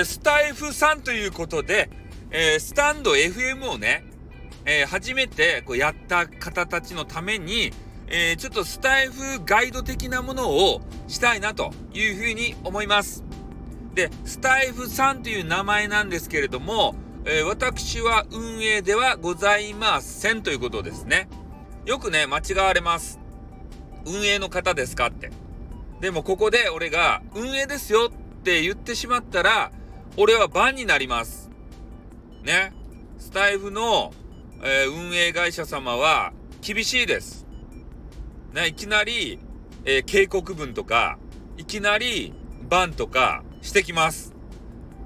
ー、スタイフさんということで、えー、スタンド FM をね、えー、初めてこうやった方たちのために、えー、ちょっとスタイフガイド的なものをしたいなというふうに思います。で、スタイフさんという名前なんですけれども、えー、私は運営ではございませんということですね。よくね、間違われます。運営の方ですかって。でもここで俺が運営ですよって言ってしまったら、俺は番になります。ね。スタイフの、えー、運営会社様は厳しいです。ね、いきなり、えー、警告文とか、いきなり、バンとかしてきます。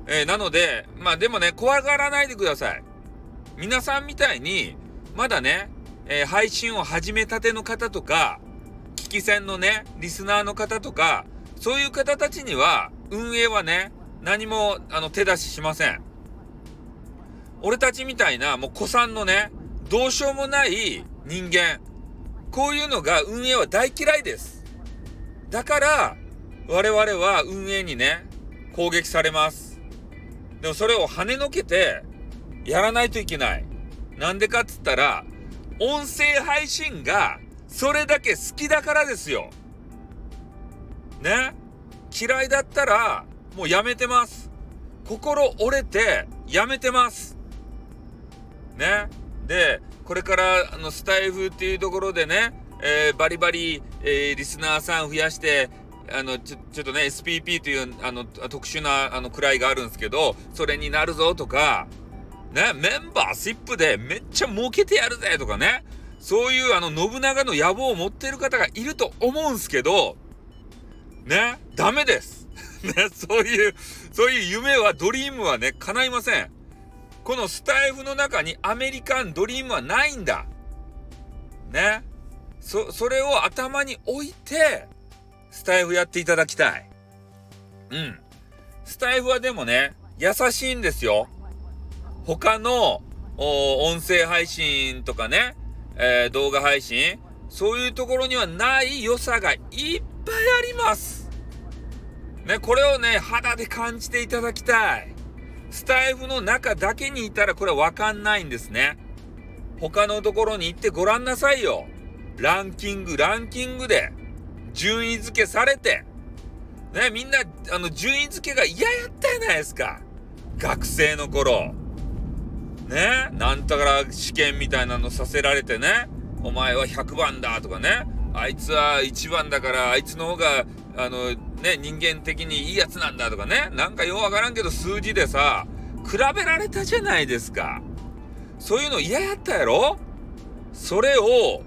えー、なので、まあでもね、怖がらないでください。皆さんみたいに、まだね、え、配信を始めたての方とか、聞き戦のね、リスナーの方とか、そういう方たちには、運営はね、何も、あの、手出ししません。俺たちみたいな、もう子さんのね、どうしようもない人間、こういうのが運営は大嫌いです。だから、我々は運営にね、攻撃されます。でもそれを跳ねのけて、やらないといけない。なんでかっつったら、音声配信がそれだけ好きだからですよ。ね？嫌いだったらもうやめてます。心折れてやめてます。ねで、これからあのスタイフっていうところでね、えー、バリバリ、えー、リスナーさん増やして、あの、ちょ、ちょっとね、SPP という、あの、特殊な、あの、位があるんですけど、それになるぞとか、ね、メンバーシップでめっちゃ儲けてやるぜとかね、そういうあの、信長の野望を持ってる方がいると思うんすけど、ね、ダメです。ね、そういう、そういう夢は、ドリームはね、叶いません。このスタイフの中にアメリカンドリームはないんだ。ね。そ、それを頭に置いて、スタイフやっていただきたい。うん。スタイフはでもね、優しいんですよ。他の、音声配信とかね、えー、動画配信、そういうところにはない良さがいっぱいあります。ね、これをね、肌で感じていただきたい。スタイフの中だけにいたらこれわかんないんですね。他のところに行ってごらんなさいよ。ランキング、ランキングで順位付けされて、ね、みんな、あの、順位付けが嫌やったじゃないですか。学生の頃。ね、なんだから試験みたいなのさせられてね、お前は100番だとかね、あいつは1番だからあいつの方があのね人間的にいいやつなんだとかねなんかようわからんけど数字でさ比べられたじゃないですか。そういうの嫌やったやろ？それを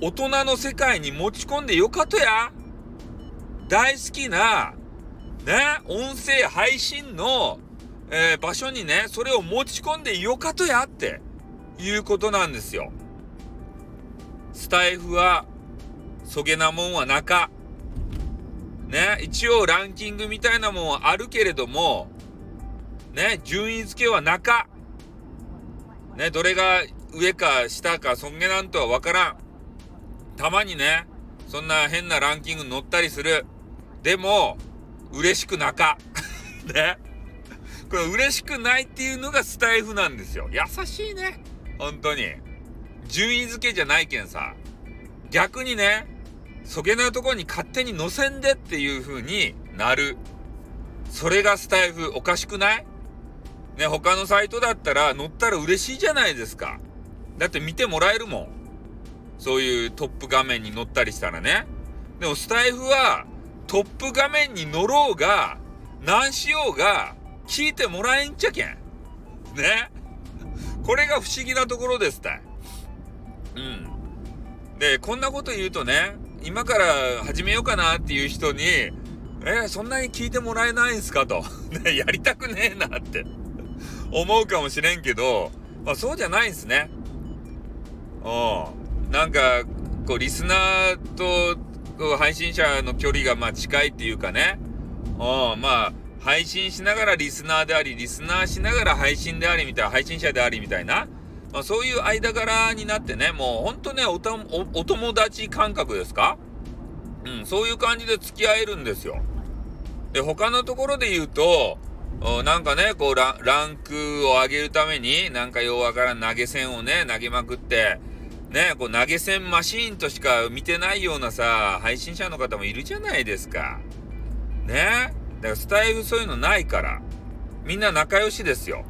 大人の世界に持ち込んでよかとや。大好きなね音声配信の、えー、場所にねそれを持ち込んでよかとやっていうことなんですよ。スタイフはそげなもんは中ね、一応ランキングみたいなもんはあるけれども、ね、順位付けは中。ね、どれが上か下かそんげなんとはわからん。たまにね、そんな変なランキング乗ったりする。でも、嬉しく中。ね。これ嬉しくないっていうのがスタイフなんですよ。優しいね。本当に。順位付けじゃないけんさ。逆にね、そげなところに勝手に乗せんでっていう風になる。それがスタイフおかしくない？ね、他のサイトだったら乗ったら嬉しいじゃないですか。だって見てもらえるもん。そういうトップ画面に乗ったりしたらね。でもスタイフはトップ画面に乗ろうが、何しようが聞いてもらえんちゃけん。ね。これが不思議なところですたい。うん。で、こんなこと言うとね、今から始めようかなっていう人に、えー、そんなに聞いてもらえないんすかと。やりたくねえなって思うかもしれんけど、まあそうじゃないんすね。うん。なんか、こう、リスナーと、配信者の距離がまあ近いっていうかね。うん、まあ、配信しながらリスナーであり、リスナーしながら配信でありみたいな、配信者でありみたいな。まあ、そういう間柄になってね、もうほんとねお、友達感覚ですか？うん、そういう感じで付き合えるんですよ。で、他のところで言うと、なんかね、こうラ、ランクを上げるために、なんかようわからん投げ銭をね、投げまくって、ね、こう投げ銭マシーンとしか見てないようなさ、配信者の方もいるじゃないですか。ね？だからスタイフそういうのないから。みんな仲良しですよ。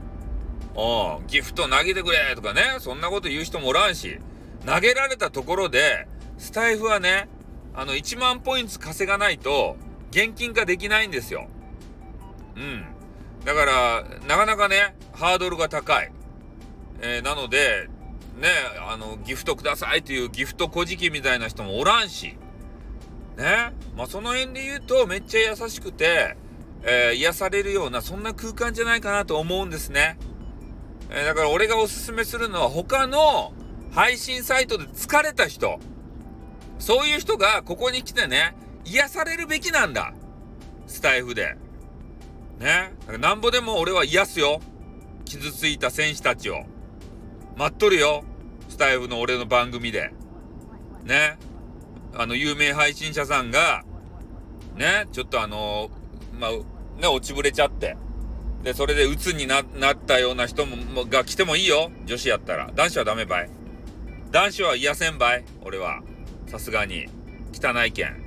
うん、ギフト投げてくれとかね、そんなこと言う人もおらんし、投げられたところで、スタイフはね、あの、1万ポイント稼がないと、現金化できないんですよ。うん。だから、なかなかね、ハードルが高い。えー、なので、ね、あの、ギフトくださいっていうギフト小じみたいな人もおらんし、ね。まあ、その辺で言うと、めっちゃ優しくて、えー、癒されるような、そんな空間じゃないかなと思うんですね。え、だから俺がおすすめするのは、他の配信サイトで疲れた人、そういう人がここに来てね、癒されるべきなんだ。スタイフで。ね。なんぼでも俺は癒すよ。傷ついた選手たちを。待っとるよ。スタイフの俺の番組で。ね。あの、有名配信者さんが、ね、ちょっとあのまあ、ね、落ちぶれちゃって。で、それで鬱になったような人もが来てもいいよ。女子やったら。男子はダメばい。男子は癒せんばい。俺は。さすがに。汚いけん。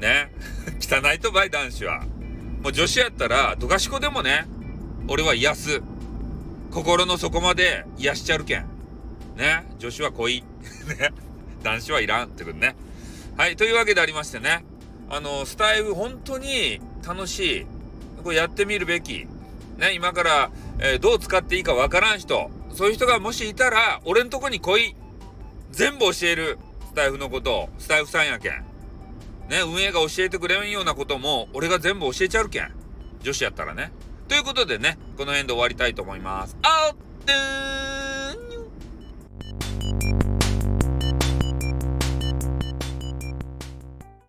ね。汚いとばい、男子は。もう女子やったら、どかしこでもね、俺は癒す。心の底まで癒しちゃるけん。ね。女子は恋。ね。男子はいらんってことね。はい。というわけでありましてね。あの、スタイル本当に楽しい。これやってみるべき。ね。今から、えー、どう使っていいかわからん人。そういう人がもしいたら、俺んとこに来い。全部教える。スタイフのことを。スタイフさんやけん。ね。運営が教えてくれんようなことも、俺が全部教えちゃうけん。女子やったらね。ということでね、この辺で終わりたいと思います。あっ、